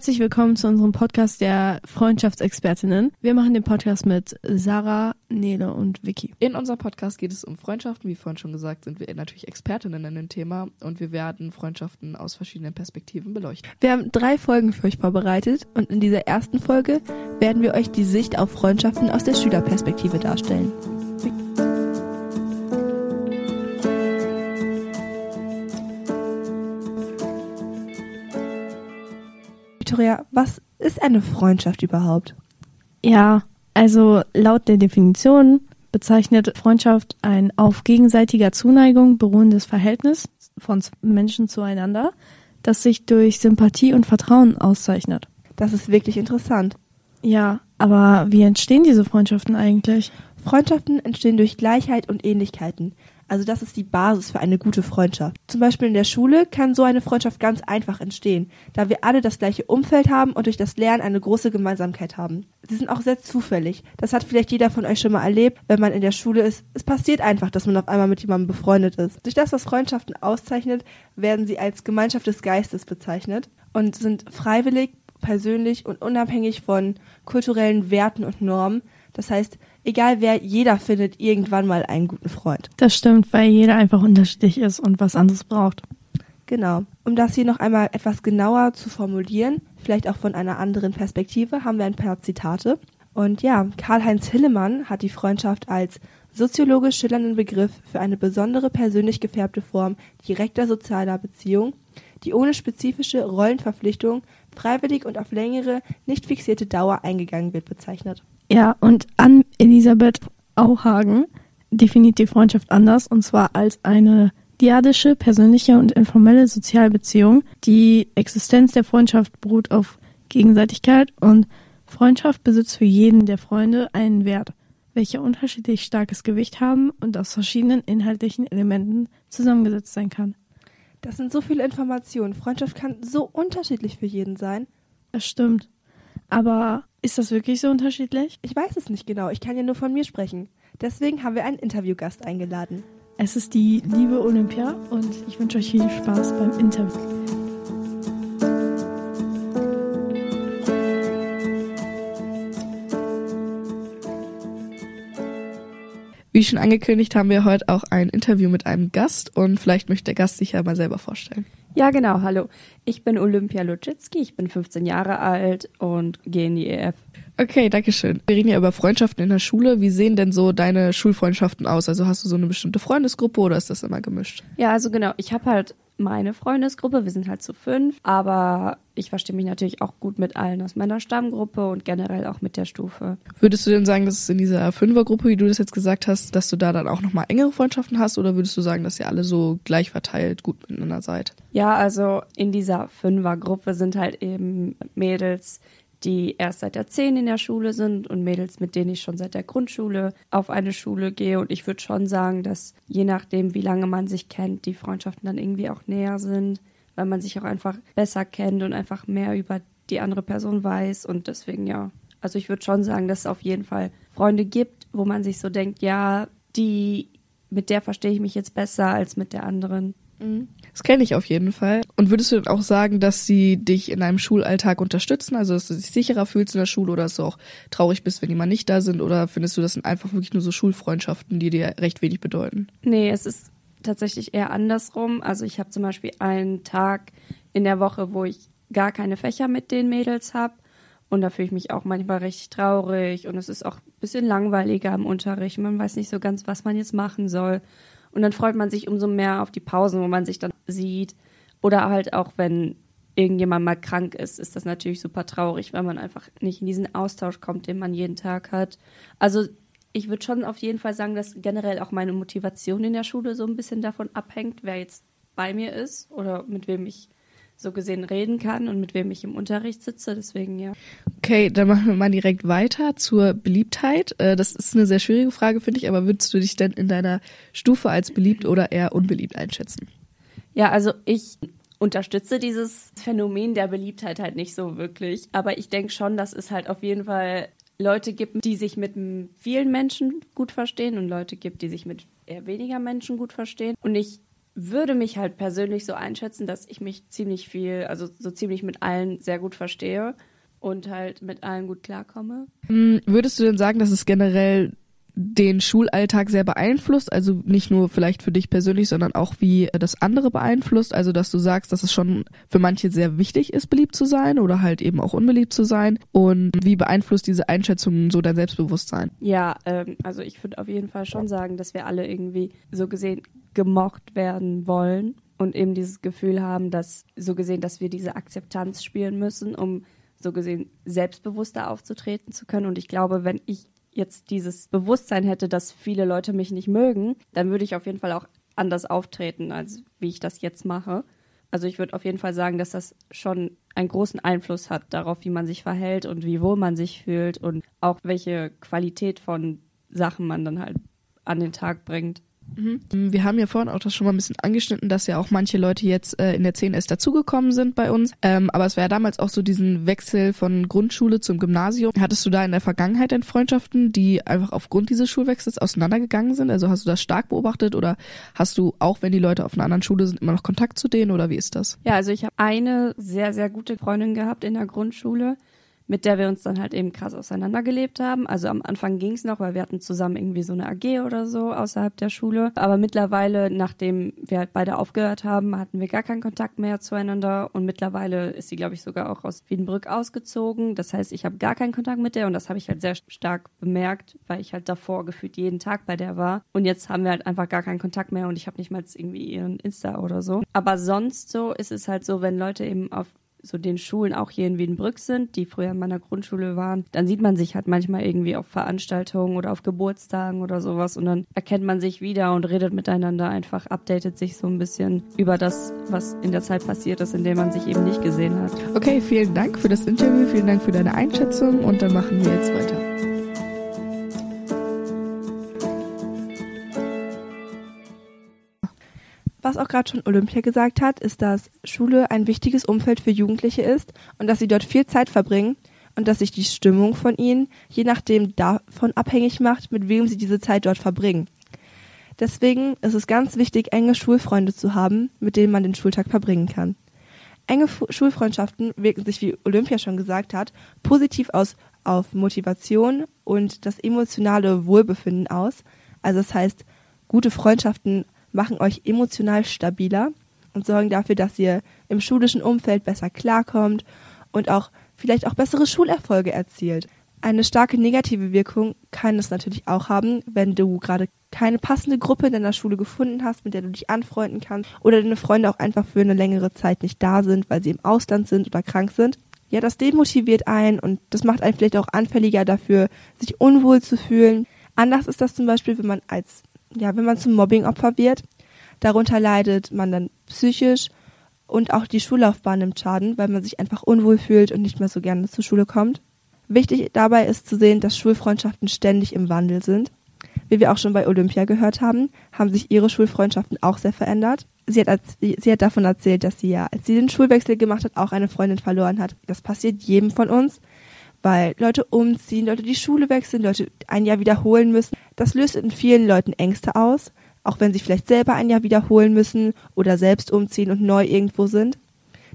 Herzlich willkommen zu unserem Podcast der Freundschaftsexpertinnen. Wir machen den Podcast mit Sarah, Nele und Vicky. In unserem Podcast geht es um Freundschaften. Wie vorhin schon gesagt, sind wir natürlich Expertinnen in dem Thema und wir werden Freundschaften aus verschiedenen Perspektiven beleuchten. Wir haben drei Folgen für euch vorbereitet und in dieser ersten Folge werden wir euch die Sicht auf Freundschaften aus der Schülerperspektive darstellen. Eine Freundschaft überhaupt? Ja, also laut der Definition bezeichnet Freundschaft ein auf gegenseitiger Zuneigung beruhendes Verhältnis von Menschen zueinander, das sich durch Sympathie und Vertrauen auszeichnet. Das ist wirklich interessant. Ja, aber wie entstehen diese Freundschaften eigentlich? Freundschaften entstehen durch Gleichheit und Ähnlichkeiten. Also das ist die Basis für eine gute Freundschaft. Zum Beispiel in der Schule kann so eine Freundschaft ganz einfach entstehen, da wir alle das gleiche Umfeld haben und durch das Lernen eine große Gemeinsamkeit haben. Sie sind auch sehr zufällig. Das hat vielleicht jeder von euch schon mal erlebt, wenn man in der Schule ist. Es passiert einfach, dass man auf einmal mit jemandem befreundet ist. Durch das, was Freundschaften auszeichnet, werden sie als Gemeinschaft des Geistes bezeichnet und sind freiwillig, persönlich und unabhängig von kulturellen Werten und Normen. Das heißt, egal wer, jeder findet irgendwann mal einen guten Freund. Das stimmt, weil jeder einfach unterschiedlich ist und was anderes braucht. Genau. Um das hier noch einmal etwas genauer zu formulieren, vielleicht auch von einer anderen Perspektive, haben wir ein paar Zitate. Und ja, Karl-Heinz Hillemann hat die Freundschaft als soziologisch schillernden Begriff für eine besondere persönlich gefärbte Form direkter sozialer Beziehung, die ohne spezifische Rollenverpflichtung freiwillig und auf längere, nicht fixierte Dauer eingegangen wird, bezeichnet. Ja, und an Elisabeth Auhagen definiert die Freundschaft anders, und zwar als eine diadische, persönliche und informelle Sozialbeziehung. Die Existenz der Freundschaft beruht auf Gegenseitigkeit und Freundschaft besitzt für jeden der Freunde einen Wert, welcher unterschiedlich starkes Gewicht haben und aus verschiedenen inhaltlichen Elementen zusammengesetzt sein kann. Das sind so viele Informationen. Freundschaft kann so unterschiedlich für jeden sein. Das stimmt. Aber ist das wirklich so unterschiedlich? Ich weiß es nicht genau. Ich kann ja nur von mir sprechen. Deswegen haben wir einen Interviewgast eingeladen. Es ist die liebe Olympia und ich wünsche euch viel Spaß beim Interview. Wie schon angekündigt, haben wir heute auch ein Interview mit einem Gast und vielleicht möchte der Gast sich ja mal selber vorstellen. Ja, genau. Hallo. Ich bin Olympia Luczycki, ich bin 15 Jahre alt und gehe in die EF. Okay, danke schön. Wir reden ja über Freundschaften in der Schule. Wie sehen denn so deine Schulfreundschaften aus? Also hast du so eine bestimmte Freundesgruppe oder ist das immer gemischt? Ja, also genau. Ich habe halt meine Freundesgruppe. Wir sind halt zu fünf, aber ich verstehe mich natürlich auch gut mit allen aus meiner Stammgruppe und generell auch mit der Stufe. Würdest du denn sagen, dass es in dieser Fünfergruppe, wie du das jetzt gesagt hast, dass du da dann auch nochmal engere Freundschaften hast oder würdest du sagen, dass ihr alle so gleich verteilt gut miteinander seid? Ja, also in dieser Fünfergruppe sind halt eben Mädels, die erst seit der 10 in der Schule sind und Mädels, mit denen ich schon seit der Grundschule auf eine Schule gehe. Und ich würde schon sagen, dass je nachdem, wie lange man sich kennt, die Freundschaften dann irgendwie auch näher sind, weil man sich auch einfach besser kennt und einfach mehr über die andere Person weiß. Und deswegen ja. Also ich würde schon sagen, dass es auf jeden Fall Freunde gibt, wo man sich so denkt, ja, die, mit der verstehe ich mich jetzt besser als mit der anderen. Mhm. Das kenne ich auf jeden Fall. Und würdest du denn auch sagen, dass sie dich in deinem Schulalltag unterstützen? Also, dass du dich sicherer fühlst in der Schule oder dass du auch traurig bist, wenn die mal nicht da sind? Oder findest du, das sind einfach wirklich nur so Schulfreundschaften, die dir recht wenig bedeuten? Nee, es ist tatsächlich eher andersrum. Also, ich habe zum Beispiel einen Tag in der Woche, wo ich gar keine Fächer mit den Mädels habe. Und da fühle ich mich auch manchmal richtig traurig und es ist auch ein bisschen langweiliger im Unterricht. Man weiß nicht so ganz, was man jetzt machen soll. Und dann freut man sich umso mehr auf die Pausen, wo man sich dann sieht. Oder halt auch, wenn irgendjemand mal krank ist, ist das natürlich super traurig, weil man einfach nicht in diesen Austausch kommt, den man jeden Tag hat. Also ich würde schon auf jeden Fall sagen, dass generell auch meine Motivation in der Schule so ein bisschen davon abhängt, wer jetzt bei mir ist oder mit wem ich so gesehen reden kann und mit wem ich im Unterricht sitze. Deswegen ja. Okay, dann machen wir mal direkt weiter zur Beliebtheit. Äh, das ist eine sehr schwierige Frage, finde ich, aber würdest du dich denn in deiner Stufe als beliebt oder eher unbeliebt einschätzen? Ja, also ich unterstütze dieses Phänomen der Beliebtheit halt nicht so wirklich. Aber ich denke schon, dass es halt auf jeden Fall Leute gibt, die sich mit vielen Menschen gut verstehen und Leute gibt, die sich mit eher weniger Menschen gut verstehen. Und ich würde mich halt persönlich so einschätzen, dass ich mich ziemlich viel, also so ziemlich mit allen sehr gut verstehe und halt mit allen gut klarkomme. Hm, würdest du denn sagen, dass es generell den Schulalltag sehr beeinflusst, also nicht nur vielleicht für dich persönlich, sondern auch wie das andere beeinflusst, also dass du sagst, dass es schon für manche sehr wichtig ist, beliebt zu sein oder halt eben auch unbeliebt zu sein und wie beeinflusst diese Einschätzung so dein Selbstbewusstsein? Ja, ähm, also ich würde auf jeden Fall schon sagen, dass wir alle irgendwie so gesehen gemocht werden wollen und eben dieses Gefühl haben, dass so gesehen, dass wir diese Akzeptanz spielen müssen, um so gesehen selbstbewusster aufzutreten zu können. Und ich glaube, wenn ich jetzt dieses Bewusstsein hätte, dass viele Leute mich nicht mögen, dann würde ich auf jeden Fall auch anders auftreten, als wie ich das jetzt mache. Also ich würde auf jeden Fall sagen, dass das schon einen großen Einfluss hat darauf, wie man sich verhält und wie wohl man sich fühlt und auch welche Qualität von Sachen man dann halt an den Tag bringt. Mhm. Wir haben ja vorhin auch das schon mal ein bisschen angeschnitten, dass ja auch manche Leute jetzt äh, in der 10S dazugekommen sind bei uns. Ähm, aber es war ja damals auch so diesen Wechsel von Grundschule zum Gymnasium. Hattest du da in der Vergangenheit denn Freundschaften, die einfach aufgrund dieses Schulwechsels auseinandergegangen sind? Also hast du das stark beobachtet oder hast du, auch wenn die Leute auf einer anderen Schule sind, immer noch Kontakt zu denen oder wie ist das? Ja, also ich habe eine sehr, sehr gute Freundin gehabt in der Grundschule mit der wir uns dann halt eben krass auseinandergelebt haben. Also am Anfang ging es noch, weil wir hatten zusammen irgendwie so eine AG oder so außerhalb der Schule. Aber mittlerweile, nachdem wir halt beide aufgehört haben, hatten wir gar keinen Kontakt mehr zueinander. Und mittlerweile ist sie, glaube ich, sogar auch aus Wiedenbrück ausgezogen. Das heißt, ich habe gar keinen Kontakt mit der und das habe ich halt sehr stark bemerkt, weil ich halt davor gefühlt jeden Tag bei der war. Und jetzt haben wir halt einfach gar keinen Kontakt mehr und ich habe nicht mal irgendwie ihren Insta oder so. Aber sonst so ist es halt so, wenn Leute eben auf so den Schulen auch hier in Wiedenbrück sind, die früher in meiner Grundschule waren, dann sieht man sich halt manchmal irgendwie auf Veranstaltungen oder auf Geburtstagen oder sowas und dann erkennt man sich wieder und redet miteinander einfach, updatet sich so ein bisschen über das, was in der Zeit passiert ist, in der man sich eben nicht gesehen hat. Okay, vielen Dank für das Interview, vielen Dank für deine Einschätzung und dann machen wir jetzt weiter. Was auch gerade schon Olympia gesagt hat, ist, dass Schule ein wichtiges Umfeld für Jugendliche ist und dass sie dort viel Zeit verbringen und dass sich die Stimmung von ihnen je nachdem davon abhängig macht, mit wem sie diese Zeit dort verbringen. Deswegen ist es ganz wichtig, enge Schulfreunde zu haben, mit denen man den Schultag verbringen kann. Enge Fu Schulfreundschaften wirken sich, wie Olympia schon gesagt hat, positiv aus auf Motivation und das emotionale Wohlbefinden aus. Also das heißt, gute Freundschaften machen euch emotional stabiler und sorgen dafür, dass ihr im schulischen Umfeld besser klarkommt und auch vielleicht auch bessere Schulerfolge erzielt. Eine starke negative Wirkung kann es natürlich auch haben, wenn du gerade keine passende Gruppe in deiner Schule gefunden hast, mit der du dich anfreunden kannst oder deine Freunde auch einfach für eine längere Zeit nicht da sind, weil sie im Ausland sind oder krank sind. Ja, das demotiviert einen und das macht einen vielleicht auch anfälliger dafür, sich unwohl zu fühlen. Anders ist das zum Beispiel, wenn man als ja, wenn man zum Mobbingopfer wird. Darunter leidet man dann psychisch und auch die Schullaufbahn nimmt Schaden, weil man sich einfach unwohl fühlt und nicht mehr so gerne zur Schule kommt. Wichtig dabei ist zu sehen, dass Schulfreundschaften ständig im Wandel sind. Wie wir auch schon bei Olympia gehört haben, haben sich ihre Schulfreundschaften auch sehr verändert. Sie hat, sie hat davon erzählt, dass sie ja, als sie den Schulwechsel gemacht hat, auch eine Freundin verloren hat. Das passiert jedem von uns weil Leute umziehen, Leute die Schule wechseln, Leute ein Jahr wiederholen müssen. Das löst in vielen Leuten Ängste aus, auch wenn sie vielleicht selber ein Jahr wiederholen müssen oder selbst umziehen und neu irgendwo sind.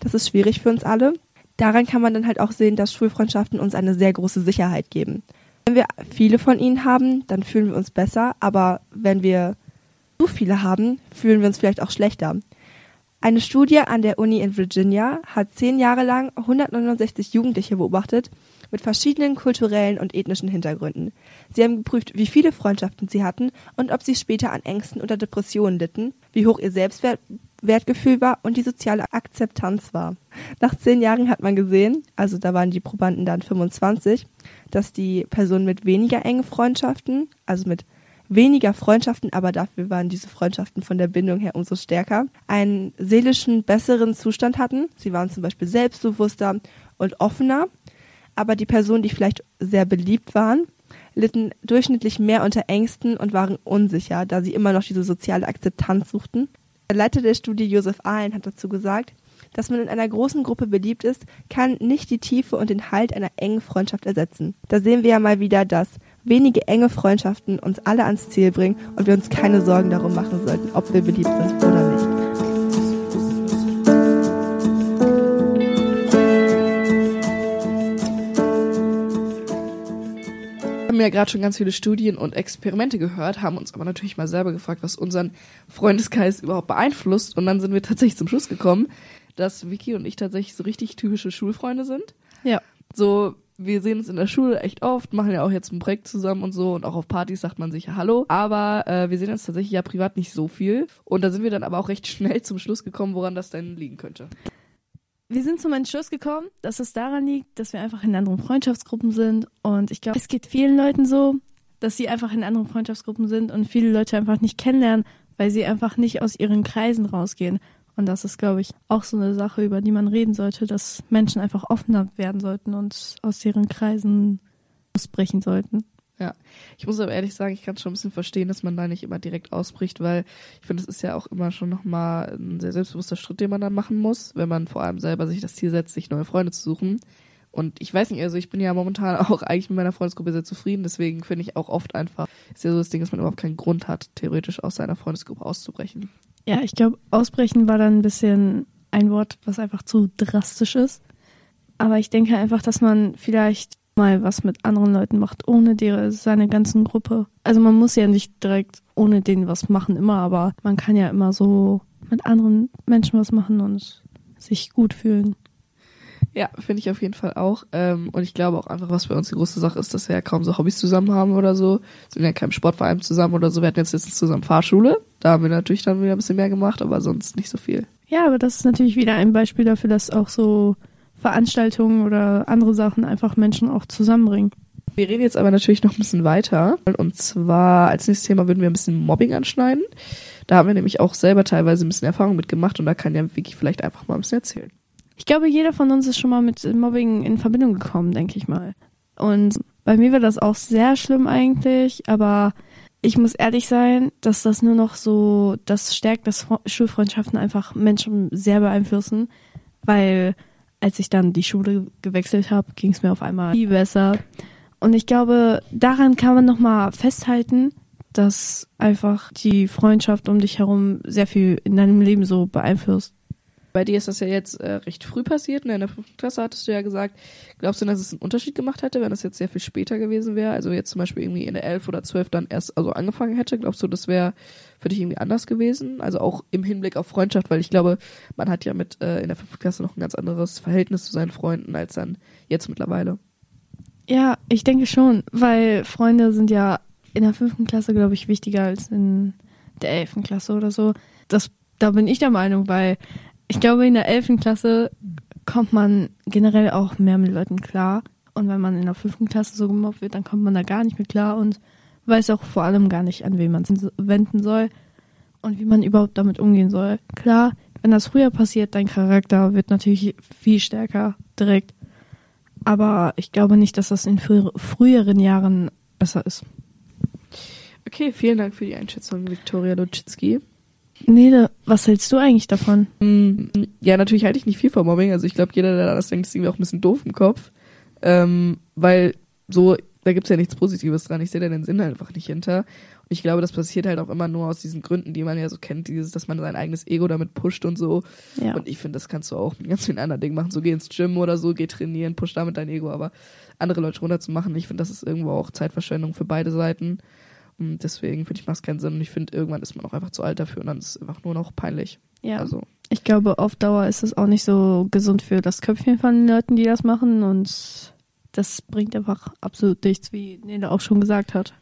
Das ist schwierig für uns alle. Daran kann man dann halt auch sehen, dass Schulfreundschaften uns eine sehr große Sicherheit geben. Wenn wir viele von ihnen haben, dann fühlen wir uns besser, aber wenn wir zu viele haben, fühlen wir uns vielleicht auch schlechter. Eine Studie an der Uni in Virginia hat zehn Jahre lang 169 Jugendliche beobachtet mit verschiedenen kulturellen und ethnischen Hintergründen. Sie haben geprüft, wie viele Freundschaften sie hatten und ob sie später an Ängsten oder Depressionen litten, wie hoch ihr Selbstwertgefühl war und die soziale Akzeptanz war. Nach zehn Jahren hat man gesehen, also da waren die Probanden dann 25, dass die Personen mit weniger engen Freundschaften, also mit weniger Freundschaften, aber dafür waren diese Freundschaften von der Bindung her umso stärker, einen seelischen besseren Zustand hatten. Sie waren zum Beispiel selbstbewusster und offener, aber die Personen, die vielleicht sehr beliebt waren, litten durchschnittlich mehr unter Ängsten und waren unsicher, da sie immer noch diese soziale Akzeptanz suchten. Der Leiter der Studie Josef Ahlen hat dazu gesagt, dass man in einer großen Gruppe beliebt ist, kann nicht die Tiefe und den Halt einer engen Freundschaft ersetzen. Da sehen wir ja mal wieder, dass wenige enge Freundschaften uns alle ans Ziel bringen und wir uns keine Sorgen darum machen sollten, ob wir beliebt sind oder nicht. Wir haben ja gerade schon ganz viele Studien und Experimente gehört, haben uns aber natürlich mal selber gefragt, was unseren Freundeskreis überhaupt beeinflusst. Und dann sind wir tatsächlich zum Schluss gekommen, dass Vicky und ich tatsächlich so richtig typische Schulfreunde sind. Ja. So wir sehen uns in der Schule echt oft, machen ja auch jetzt ein Projekt zusammen und so und auch auf Partys sagt man sich Hallo. Aber äh, wir sehen uns tatsächlich ja privat nicht so viel. Und da sind wir dann aber auch recht schnell zum Schluss gekommen, woran das denn liegen könnte. Wir sind zum Entschluss gekommen, dass es daran liegt, dass wir einfach in anderen Freundschaftsgruppen sind. Und ich glaube, es geht vielen Leuten so, dass sie einfach in anderen Freundschaftsgruppen sind und viele Leute einfach nicht kennenlernen, weil sie einfach nicht aus ihren Kreisen rausgehen. Und das ist, glaube ich, auch so eine Sache, über die man reden sollte, dass Menschen einfach offener werden sollten und aus ihren Kreisen ausbrechen sollten. Ja, ich muss aber ehrlich sagen, ich kann schon ein bisschen verstehen, dass man da nicht immer direkt ausbricht, weil ich finde, es ist ja auch immer schon nochmal ein sehr selbstbewusster Schritt, den man dann machen muss, wenn man vor allem selber sich das Ziel setzt, sich neue Freunde zu suchen. Und ich weiß nicht, also ich bin ja momentan auch eigentlich mit meiner Freundesgruppe sehr zufrieden, deswegen finde ich auch oft einfach, ist ja so das Ding, dass man überhaupt keinen Grund hat, theoretisch aus seiner Freundesgruppe auszubrechen. Ja, ich glaube, ausbrechen war dann ein bisschen ein Wort, was einfach zu drastisch ist. Aber ich denke einfach, dass man vielleicht mal was mit anderen Leuten macht, ohne die, seine ganzen Gruppe. Also man muss ja nicht direkt ohne denen was machen immer, aber man kann ja immer so mit anderen Menschen was machen und sich gut fühlen. Ja, finde ich auf jeden Fall auch. Ähm, und ich glaube auch einfach, was bei uns die große Sache ist, dass wir ja kaum so Hobbys zusammen haben oder so. Sind ja keinem Sportverein zusammen oder so. Wir hatten jetzt letztens zusammen Fahrschule. Da haben wir natürlich dann wieder ein bisschen mehr gemacht, aber sonst nicht so viel. Ja, aber das ist natürlich wieder ein Beispiel dafür, dass auch so Veranstaltungen oder andere Sachen einfach Menschen auch zusammenbringen. Wir reden jetzt aber natürlich noch ein bisschen weiter. Und zwar als nächstes Thema würden wir ein bisschen Mobbing anschneiden. Da haben wir nämlich auch selber teilweise ein bisschen Erfahrung mitgemacht und da kann ja Vicky vielleicht einfach mal ein bisschen erzählen. Ich glaube, jeder von uns ist schon mal mit Mobbing in Verbindung gekommen, denke ich mal. Und bei mir war das auch sehr schlimm eigentlich, aber ich muss ehrlich sein, dass das nur noch so, das stärkt, dass Schulfreundschaften einfach Menschen sehr beeinflussen, weil als ich dann die Schule gewechselt habe, ging es mir auf einmal viel besser. Und ich glaube, daran kann man nochmal festhalten, dass einfach die Freundschaft um dich herum sehr viel in deinem Leben so beeinflusst. Bei dir ist das ja jetzt äh, recht früh passiert. Ne? In der fünften Klasse hattest du ja gesagt, glaubst du, dass es einen Unterschied gemacht hätte, wenn das jetzt sehr viel später gewesen wäre? Also jetzt zum Beispiel irgendwie in der elf oder zwölf dann erst also angefangen hätte. Glaubst du, das wäre für dich irgendwie anders gewesen? Also auch im Hinblick auf Freundschaft, weil ich glaube, man hat ja mit äh, in der fünften Klasse noch ein ganz anderes Verhältnis zu seinen Freunden als dann jetzt mittlerweile. Ja, ich denke schon, weil Freunde sind ja in der fünften Klasse, glaube ich, wichtiger als in der elften Klasse oder so. Das, da bin ich der Meinung, weil ich glaube, in der 11. Klasse kommt man generell auch mehr mit Leuten klar. Und wenn man in der 5. Klasse so gemobbt wird, dann kommt man da gar nicht mehr klar und weiß auch vor allem gar nicht, an wen man es wenden soll und wie man überhaupt damit umgehen soll. Klar, wenn das früher passiert, dein Charakter wird natürlich viel stärker direkt. Aber ich glaube nicht, dass das in frü früheren Jahren besser ist. Okay, vielen Dank für die Einschätzung, Viktoria Lutschitzki. Nele, was hältst du eigentlich davon? Mm, ja, natürlich halte ich nicht viel von Mobbing. Also ich glaube, jeder, der das denkt, ist irgendwie auch ein bisschen doof im Kopf. Ähm, weil so, da gibt's ja nichts Positives dran. Ich sehe da den Sinn einfach nicht hinter. Und ich glaube, das passiert halt auch immer nur aus diesen Gründen, die man ja so kennt, dieses, dass man sein eigenes Ego damit pusht und so. Ja. Und ich finde, das kannst du auch mit ganz vielen anderen Dingen machen. So geh ins Gym oder so, geh trainieren, push damit dein Ego. Aber andere Leute runterzumachen, ich finde, das ist irgendwo auch Zeitverschwendung für beide Seiten. Und deswegen finde ich, macht es keinen Sinn. Und ich finde, irgendwann ist man auch einfach zu alt dafür und dann ist es einfach nur noch peinlich. Ja. Also. Ich glaube, auf Dauer ist es auch nicht so gesund für das Köpfchen von den Leuten, die das machen. Und das bringt einfach absolut nichts, wie Nele auch schon gesagt hat.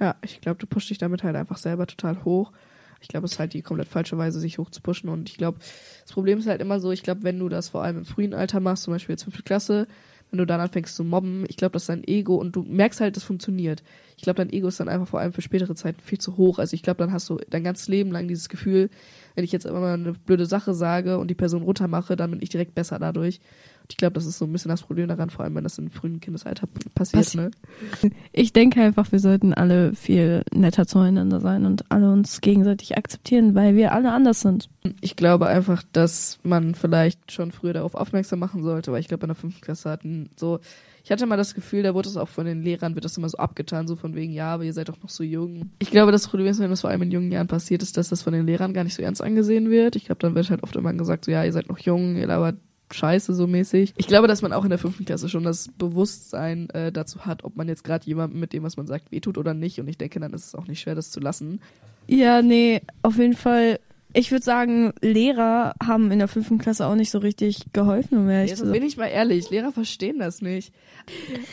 Ja, ich glaube, du pushst dich damit halt einfach selber total hoch. Ich glaube, es ist halt die komplett falsche Weise, sich hoch zu pushen. Und ich glaube, das Problem ist halt immer so, ich glaube, wenn du das vor allem im frühen Alter machst, zum Beispiel jetzt fünfte Klasse, wenn du dann anfängst zu mobben, ich glaube, das ist dein Ego und du merkst halt, das funktioniert. Ich glaube, dein Ego ist dann einfach vor allem für spätere Zeiten viel zu hoch. Also ich glaube, dann hast du dein ganzes Leben lang dieses Gefühl, wenn ich jetzt immer mal eine blöde Sache sage und die Person runtermache, dann bin ich direkt besser dadurch. Ich glaube, das ist so ein bisschen das Problem daran, vor allem wenn das im frühen Kindesalter passiert. Passi ne? Ich denke einfach, wir sollten alle viel netter zueinander sein und alle uns gegenseitig akzeptieren, weil wir alle anders sind. Ich glaube einfach, dass man vielleicht schon früher darauf aufmerksam machen sollte, weil ich glaube, in der fünften Klasse hatten so ich hatte mal das Gefühl, da wurde es auch von den Lehrern, wird das immer so abgetan, so von wegen, ja, aber ihr seid doch noch so jung. Ich glaube, das Problem ist, wenn das vor allem in jungen Jahren passiert ist, dass das von den Lehrern gar nicht so ernst angesehen wird. Ich glaube, dann wird halt oft immer gesagt, so, ja, ihr seid noch jung, ihr labert scheiße so mäßig. Ich glaube, dass man auch in der fünften Klasse schon das Bewusstsein äh, dazu hat, ob man jetzt gerade jemandem mit dem, was man sagt, wehtut oder nicht. Und ich denke, dann ist es auch nicht schwer, das zu lassen. Ja, nee, auf jeden Fall ich würde sagen, Lehrer haben in der fünften Klasse auch nicht so richtig geholfen, um ehrlich zu sein. bin ich mal ehrlich, Lehrer verstehen das nicht.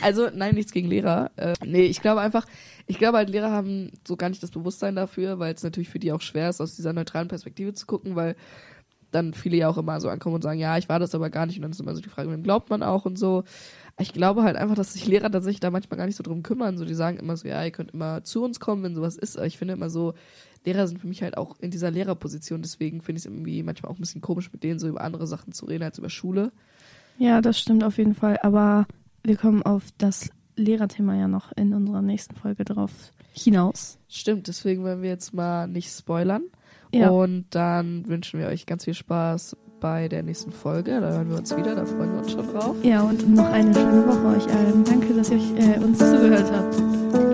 Also, nein, nichts gegen Lehrer. Äh, nee, ich glaube einfach, ich glaube halt, Lehrer haben so gar nicht das Bewusstsein dafür, weil es natürlich für die auch schwer ist, aus dieser neutralen Perspektive zu gucken, weil dann viele ja auch immer so ankommen und sagen, ja, ich war das aber gar nicht. Und dann ist immer so die Frage, wem glaubt man auch und so. Ich glaube halt einfach, dass sich Lehrer tatsächlich da manchmal gar nicht so drum kümmern. So, die sagen immer so, ja, ihr könnt immer zu uns kommen, wenn sowas ist. Aber ich finde immer so, Lehrer sind für mich halt auch in dieser Lehrerposition. Deswegen finde ich es irgendwie manchmal auch ein bisschen komisch, mit denen so über andere Sachen zu reden als über Schule. Ja, das stimmt auf jeden Fall. Aber wir kommen auf das Lehrerthema ja noch in unserer nächsten Folge drauf hinaus. Stimmt, deswegen wollen wir jetzt mal nicht spoilern. Ja. Und dann wünschen wir euch ganz viel Spaß bei der nächsten Folge. Da hören wir uns wieder, da freuen wir uns schon drauf. Ja, und noch eine schöne Woche euch allen. Danke, dass ihr euch, äh, uns zugehört habt.